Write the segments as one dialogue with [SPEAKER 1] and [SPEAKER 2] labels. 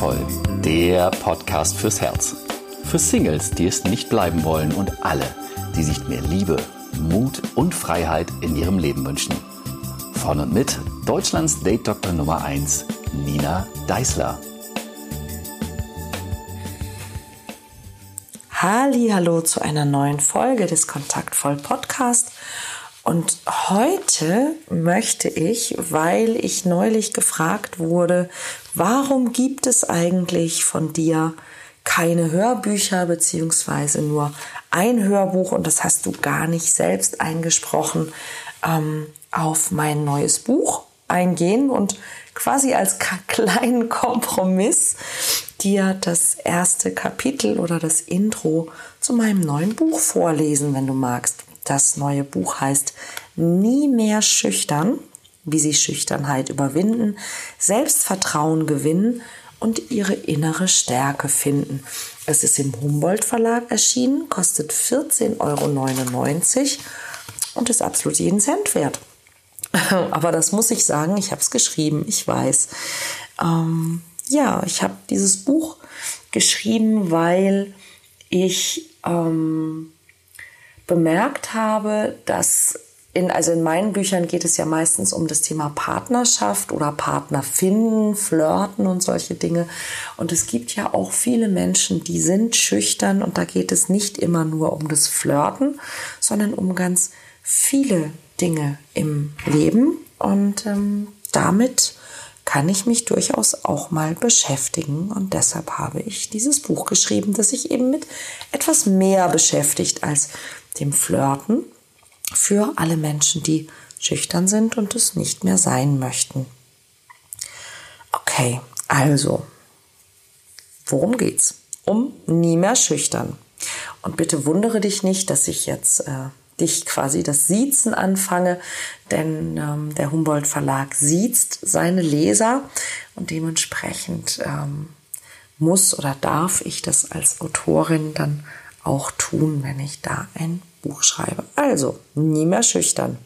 [SPEAKER 1] Kontaktvoll, der Podcast fürs Herz. Für Singles, die es nicht bleiben wollen und alle, die sich mehr Liebe, Mut und Freiheit in ihrem Leben wünschen. Von und mit Deutschlands Date Doktor Nummer 1, Nina Deißler.
[SPEAKER 2] Hallo zu einer neuen Folge des Kontaktvoll Podcast. Und heute möchte ich, weil ich neulich gefragt wurde, warum gibt es eigentlich von dir keine Hörbücher beziehungsweise nur ein Hörbuch und das hast du gar nicht selbst eingesprochen, ähm, auf mein neues Buch eingehen und quasi als kleinen Kompromiss dir das erste Kapitel oder das Intro zu meinem neuen Buch vorlesen, wenn du magst. Das neue Buch heißt Nie mehr schüchtern, wie sie Schüchternheit überwinden, Selbstvertrauen gewinnen und ihre innere Stärke finden. Es ist im Humboldt Verlag erschienen, kostet 14,99 Euro und ist absolut jeden Cent wert. Aber das muss ich sagen, ich habe es geschrieben, ich weiß. Ähm, ja, ich habe dieses Buch geschrieben, weil ich ähm, bemerkt habe, dass in, also in meinen Büchern geht es ja meistens um das Thema Partnerschaft oder Partner finden, flirten und solche Dinge. Und es gibt ja auch viele Menschen, die sind schüchtern und da geht es nicht immer nur um das Flirten, sondern um ganz viele Dinge im Leben. Und ähm, damit kann ich mich durchaus auch mal beschäftigen. Und deshalb habe ich dieses Buch geschrieben, das sich eben mit etwas mehr beschäftigt als dem Flirten für alle Menschen, die schüchtern sind und es nicht mehr sein möchten. Okay, also, worum geht's? Um nie mehr schüchtern. Und bitte wundere dich nicht, dass ich jetzt äh, dich quasi das Siezen anfange, denn ähm, der Humboldt Verlag siezt seine Leser und dementsprechend ähm, muss oder darf ich das als Autorin dann auch tun, wenn ich da ein Buch schreibe. Also, nie mehr schüchtern.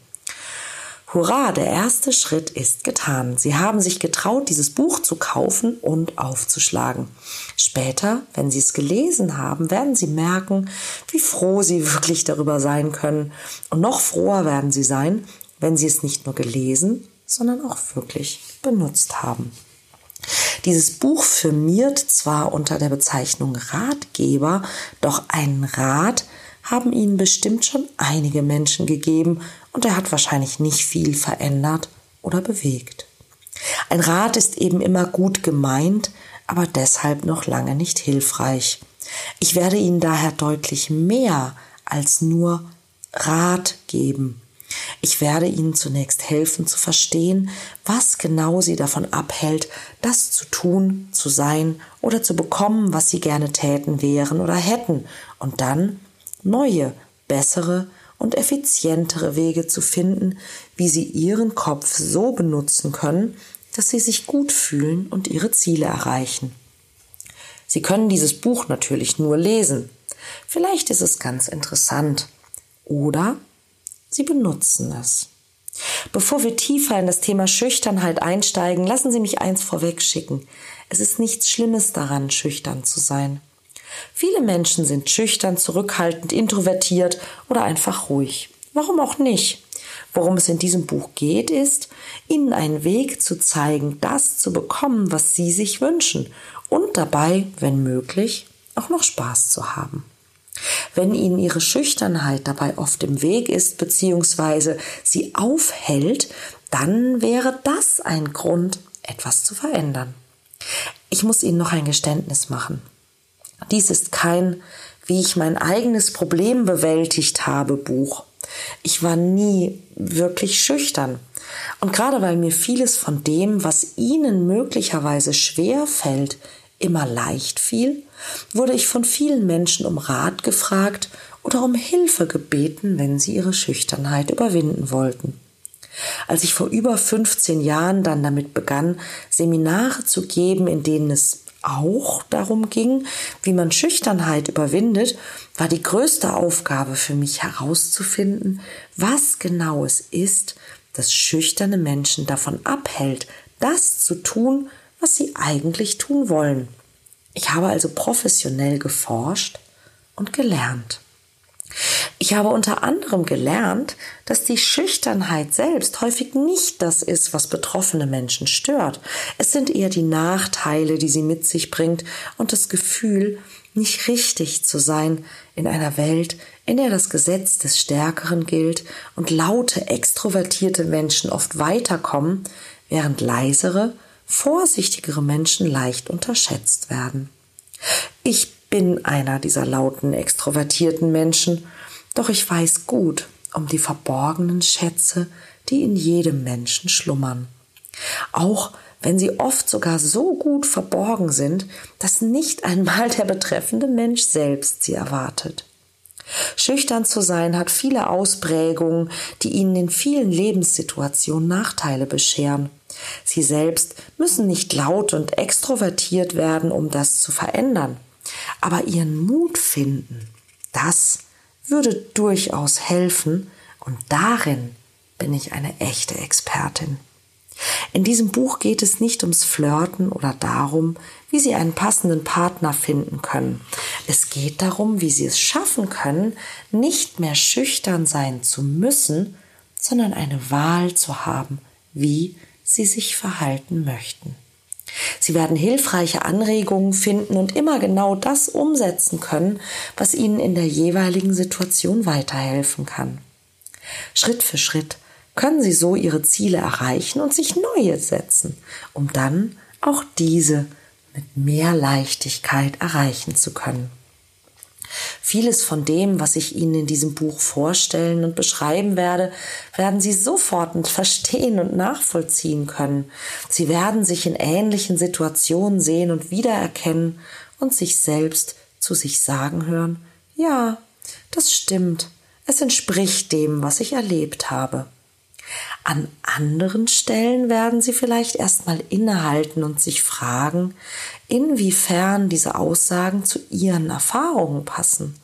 [SPEAKER 2] Hurra, der erste Schritt ist getan. Sie haben sich getraut, dieses Buch zu kaufen und aufzuschlagen. Später, wenn Sie es gelesen haben, werden Sie merken, wie froh Sie wirklich darüber sein können. Und noch froher werden Sie sein, wenn Sie es nicht nur gelesen, sondern auch wirklich benutzt haben. Dieses Buch firmiert zwar unter der Bezeichnung Ratgeber, doch einen Rat haben Ihnen bestimmt schon einige Menschen gegeben und er hat wahrscheinlich nicht viel verändert oder bewegt. Ein Rat ist eben immer gut gemeint, aber deshalb noch lange nicht hilfreich. Ich werde Ihnen daher deutlich mehr als nur Rat geben. Ich werde Ihnen zunächst helfen zu verstehen, was genau Sie davon abhält, das zu tun, zu sein oder zu bekommen, was Sie gerne täten, wären oder hätten, und dann neue, bessere und effizientere Wege zu finden, wie Sie Ihren Kopf so benutzen können, dass Sie sich gut fühlen und Ihre Ziele erreichen. Sie können dieses Buch natürlich nur lesen. Vielleicht ist es ganz interessant. Oder Sie benutzen es. Bevor wir tiefer in das Thema Schüchternheit einsteigen, lassen Sie mich eins vorweg schicken. Es ist nichts Schlimmes daran, schüchtern zu sein. Viele Menschen sind schüchtern, zurückhaltend, introvertiert oder einfach ruhig. Warum auch nicht? Worum es in diesem Buch geht, ist, Ihnen einen Weg zu zeigen, das zu bekommen, was Sie sich wünschen und dabei, wenn möglich, auch noch Spaß zu haben. Wenn Ihnen Ihre Schüchternheit dabei oft im Weg ist bzw. sie aufhält, dann wäre das ein Grund, etwas zu verändern. Ich muss Ihnen noch ein Geständnis machen. Dies ist kein, wie ich mein eigenes Problem bewältigt habe, Buch. Ich war nie wirklich schüchtern. Und gerade weil mir vieles von dem, was Ihnen möglicherweise schwer fällt, immer leicht fiel, wurde ich von vielen Menschen um Rat gefragt oder um Hilfe gebeten, wenn sie ihre Schüchternheit überwinden wollten. Als ich vor über 15 Jahren dann damit begann, Seminare zu geben, in denen es auch darum ging, wie man Schüchternheit überwindet, war die größte Aufgabe für mich herauszufinden, was genau es ist, das schüchterne Menschen davon abhält, das zu tun, was sie eigentlich tun wollen. Ich habe also professionell geforscht und gelernt. Ich habe unter anderem gelernt, dass die Schüchternheit selbst häufig nicht das ist, was betroffene Menschen stört. Es sind eher die Nachteile, die sie mit sich bringt und das Gefühl, nicht richtig zu sein in einer Welt, in der das Gesetz des Stärkeren gilt und laute, extrovertierte Menschen oft weiterkommen, während leisere, vorsichtigere Menschen leicht unterschätzt werden. Ich bin einer dieser lauten, extrovertierten Menschen, doch ich weiß gut um die verborgenen Schätze, die in jedem Menschen schlummern. Auch wenn sie oft sogar so gut verborgen sind, dass nicht einmal der betreffende Mensch selbst sie erwartet. Schüchtern zu sein hat viele Ausprägungen, die ihnen in vielen Lebenssituationen Nachteile bescheren. Sie selbst müssen nicht laut und extrovertiert werden, um das zu verändern. Aber ihren Mut finden, das würde durchaus helfen und darin bin ich eine echte Expertin. In diesem Buch geht es nicht ums Flirten oder darum, wie Sie einen passenden Partner finden können. Es geht darum, wie Sie es schaffen können, nicht mehr schüchtern sein zu müssen, sondern eine Wahl zu haben, wie Sie sich verhalten möchten. Sie werden hilfreiche Anregungen finden und immer genau das umsetzen können, was Ihnen in der jeweiligen Situation weiterhelfen kann. Schritt für Schritt können Sie so Ihre Ziele erreichen und sich neue setzen, um dann auch diese mit mehr Leichtigkeit erreichen zu können. Vieles von dem, was ich Ihnen in diesem Buch vorstellen und beschreiben werde, werden Sie sofort verstehen und nachvollziehen können. Sie werden sich in ähnlichen Situationen sehen und wiedererkennen und sich selbst zu sich sagen hören, ja, das stimmt, es entspricht dem, was ich erlebt habe. An anderen Stellen werden Sie vielleicht erstmal innehalten und sich fragen, inwiefern diese Aussagen zu Ihren Erfahrungen passen.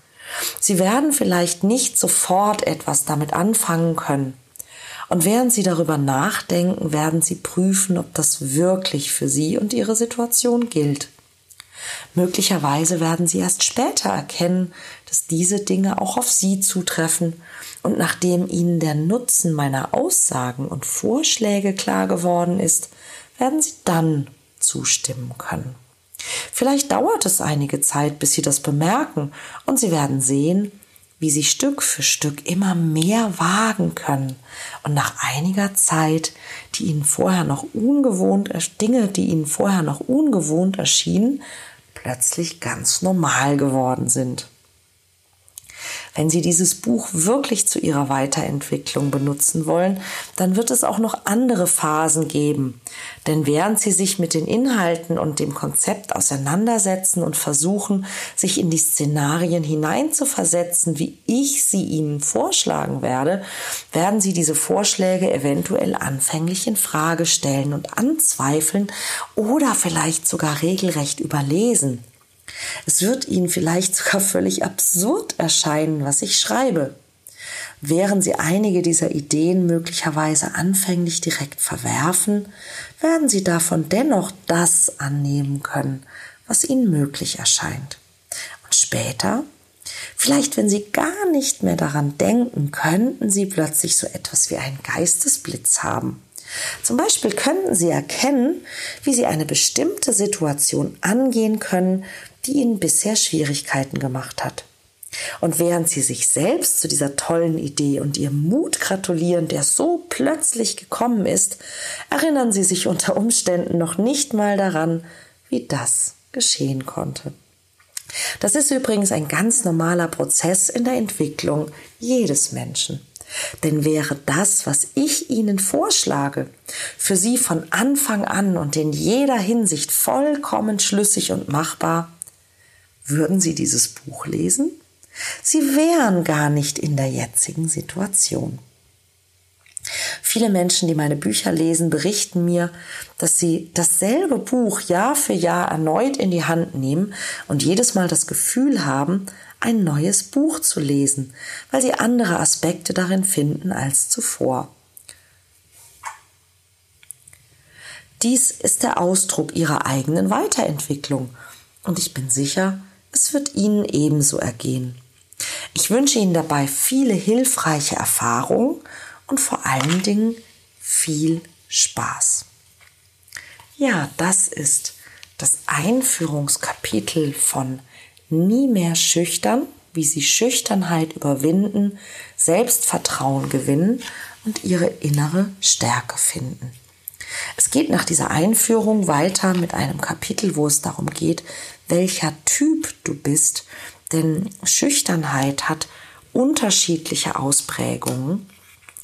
[SPEAKER 2] Sie werden vielleicht nicht sofort etwas damit anfangen können. Und während Sie darüber nachdenken, werden Sie prüfen, ob das wirklich für Sie und Ihre Situation gilt. Möglicherweise werden Sie erst später erkennen, dass diese Dinge auch auf Sie zutreffen und nachdem Ihnen der Nutzen meiner Aussagen und Vorschläge klar geworden ist, werden Sie dann zustimmen können. Vielleicht dauert es einige Zeit, bis Sie das bemerken und Sie werden sehen, wie Sie Stück für Stück immer mehr wagen können und nach einiger Zeit, die Ihnen vorher noch ungewohnt, Dinge, die Ihnen vorher noch ungewohnt erschienen, plötzlich ganz normal geworden sind. Wenn Sie dieses Buch wirklich zu Ihrer Weiterentwicklung benutzen wollen, dann wird es auch noch andere Phasen geben. Denn während Sie sich mit den Inhalten und dem Konzept auseinandersetzen und versuchen, sich in die Szenarien hineinzuversetzen, wie ich sie Ihnen vorschlagen werde, werden Sie diese Vorschläge eventuell anfänglich in Frage stellen und anzweifeln oder vielleicht sogar regelrecht überlesen. Es wird Ihnen vielleicht sogar völlig absurd erscheinen, was ich schreibe. Während Sie einige dieser Ideen möglicherweise anfänglich direkt verwerfen, werden Sie davon dennoch das annehmen können, was Ihnen möglich erscheint. Und später, vielleicht wenn Sie gar nicht mehr daran denken, könnten Sie plötzlich so etwas wie einen Geistesblitz haben. Zum Beispiel könnten Sie erkennen, wie Sie eine bestimmte Situation angehen können, die ihnen bisher Schwierigkeiten gemacht hat. Und während sie sich selbst zu dieser tollen Idee und ihrem Mut gratulieren, der so plötzlich gekommen ist, erinnern sie sich unter Umständen noch nicht mal daran, wie das geschehen konnte. Das ist übrigens ein ganz normaler Prozess in der Entwicklung jedes Menschen. Denn wäre das, was ich Ihnen vorschlage, für Sie von Anfang an und in jeder Hinsicht vollkommen schlüssig und machbar, würden Sie dieses Buch lesen? Sie wären gar nicht in der jetzigen Situation. Viele Menschen, die meine Bücher lesen, berichten mir, dass sie dasselbe Buch Jahr für Jahr erneut in die Hand nehmen und jedes Mal das Gefühl haben, ein neues Buch zu lesen, weil sie andere Aspekte darin finden als zuvor. Dies ist der Ausdruck ihrer eigenen Weiterentwicklung und ich bin sicher, es wird Ihnen ebenso ergehen. Ich wünsche Ihnen dabei viele hilfreiche Erfahrungen und vor allen Dingen viel Spaß. Ja, das ist das Einführungskapitel von Nie mehr schüchtern, wie Sie Schüchternheit überwinden, Selbstvertrauen gewinnen und Ihre innere Stärke finden. Es geht nach dieser Einführung weiter mit einem Kapitel, wo es darum geht, welcher Typ du bist, denn Schüchternheit hat unterschiedliche Ausprägungen,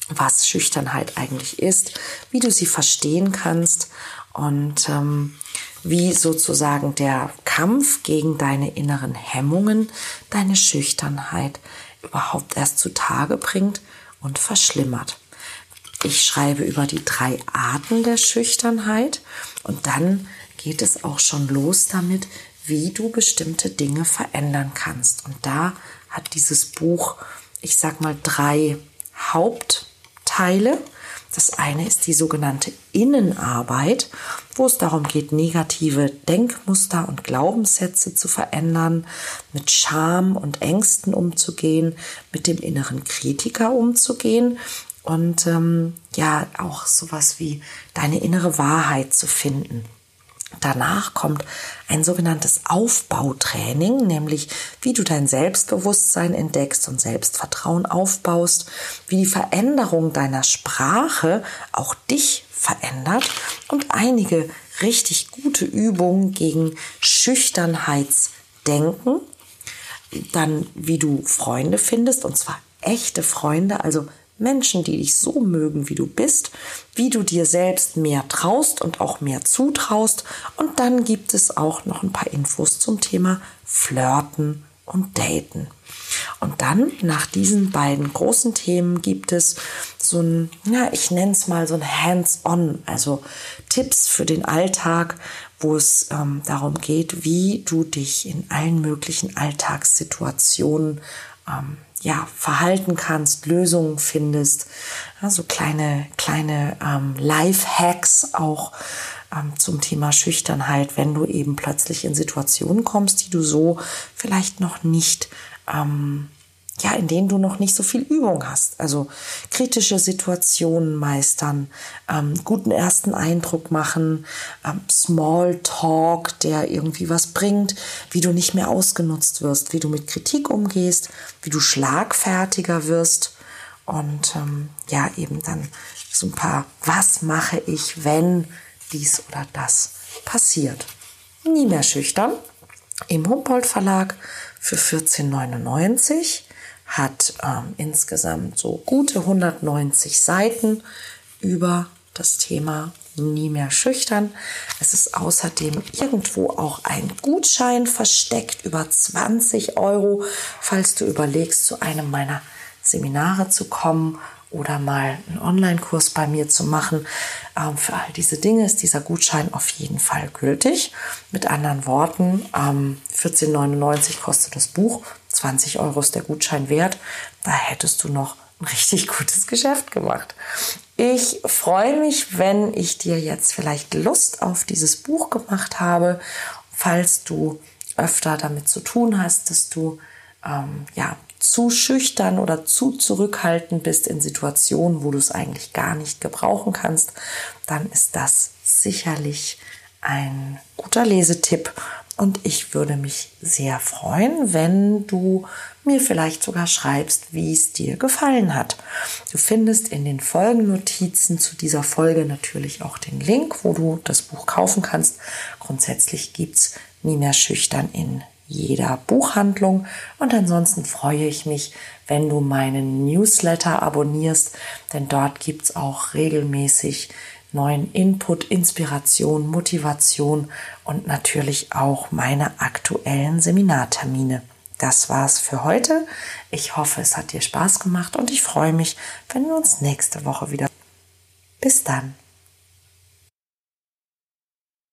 [SPEAKER 2] was Schüchternheit eigentlich ist, wie du sie verstehen kannst und ähm, wie sozusagen der Kampf gegen deine inneren Hemmungen deine Schüchternheit überhaupt erst zutage bringt und verschlimmert. Ich schreibe über die drei Arten der Schüchternheit und dann geht es auch schon los damit, wie du bestimmte Dinge verändern kannst. Und da hat dieses Buch, ich sag mal, drei Hauptteile. Das eine ist die sogenannte Innenarbeit, wo es darum geht, negative Denkmuster und Glaubenssätze zu verändern, mit Scham und Ängsten umzugehen, mit dem inneren Kritiker umzugehen und ähm, ja auch sowas wie deine innere Wahrheit zu finden. Danach kommt ein sogenanntes Aufbautraining, nämlich wie du dein Selbstbewusstsein entdeckst und Selbstvertrauen aufbaust, wie die Veränderung deiner Sprache auch dich verändert und einige richtig gute Übungen gegen Schüchternheitsdenken. Dann, wie du Freunde findest, und zwar echte Freunde, also Menschen, die dich so mögen, wie du bist, wie du dir selbst mehr traust und auch mehr zutraust. Und dann gibt es auch noch ein paar Infos zum Thema Flirten und Daten. Und dann nach diesen beiden großen Themen gibt es so ein, ja, ich nenne es mal so ein Hands-on, also Tipps für den Alltag, wo es ähm, darum geht, wie du dich in allen möglichen Alltagssituationen ähm, ja, verhalten kannst, Lösungen findest, ja, so kleine, kleine ähm, Life-Hacks auch ähm, zum Thema Schüchternheit, wenn du eben plötzlich in Situationen kommst, die du so vielleicht noch nicht ähm, ja, in denen du noch nicht so viel Übung hast. Also kritische Situationen meistern, ähm, guten ersten Eindruck machen, ähm, Small Talk, der irgendwie was bringt, wie du nicht mehr ausgenutzt wirst, wie du mit Kritik umgehst, wie du schlagfertiger wirst und ähm, ja, eben dann so ein paar, was mache ich, wenn dies oder das passiert. Nie mehr schüchtern. Im Humboldt Verlag für 1499 hat ähm, insgesamt so gute 190 Seiten über das Thema nie mehr schüchtern. Es ist außerdem irgendwo auch ein Gutschein versteckt über 20 Euro, falls du überlegst, zu einem meiner Seminare zu kommen oder mal einen Online-Kurs bei mir zu machen. Ähm, für all diese Dinge ist dieser Gutschein auf jeden Fall gültig. Mit anderen Worten, ähm, 14,99 kostet das Buch, 20 Euro ist der Gutschein wert. Da hättest du noch ein richtig gutes Geschäft gemacht. Ich freue mich, wenn ich dir jetzt vielleicht Lust auf dieses Buch gemacht habe, falls du öfter damit zu tun hast, dass du ähm, ja zu schüchtern oder zu zurückhaltend bist in Situationen, wo du es eigentlich gar nicht gebrauchen kannst, dann ist das sicherlich ein guter Lesetipp. Und ich würde mich sehr freuen, wenn du mir vielleicht sogar schreibst, wie es dir gefallen hat. Du findest in den Folgennotizen zu dieser Folge natürlich auch den Link, wo du das Buch kaufen kannst. Grundsätzlich gibt es nie mehr schüchtern in jeder Buchhandlung. Und ansonsten freue ich mich, wenn du meinen Newsletter abonnierst, denn dort gibt es auch regelmäßig neuen Input, Inspiration, Motivation und natürlich auch meine aktuellen Seminartermine. Das war's für heute. Ich hoffe, es hat dir Spaß gemacht und ich freue mich, wenn wir uns nächste Woche wieder. Bis dann.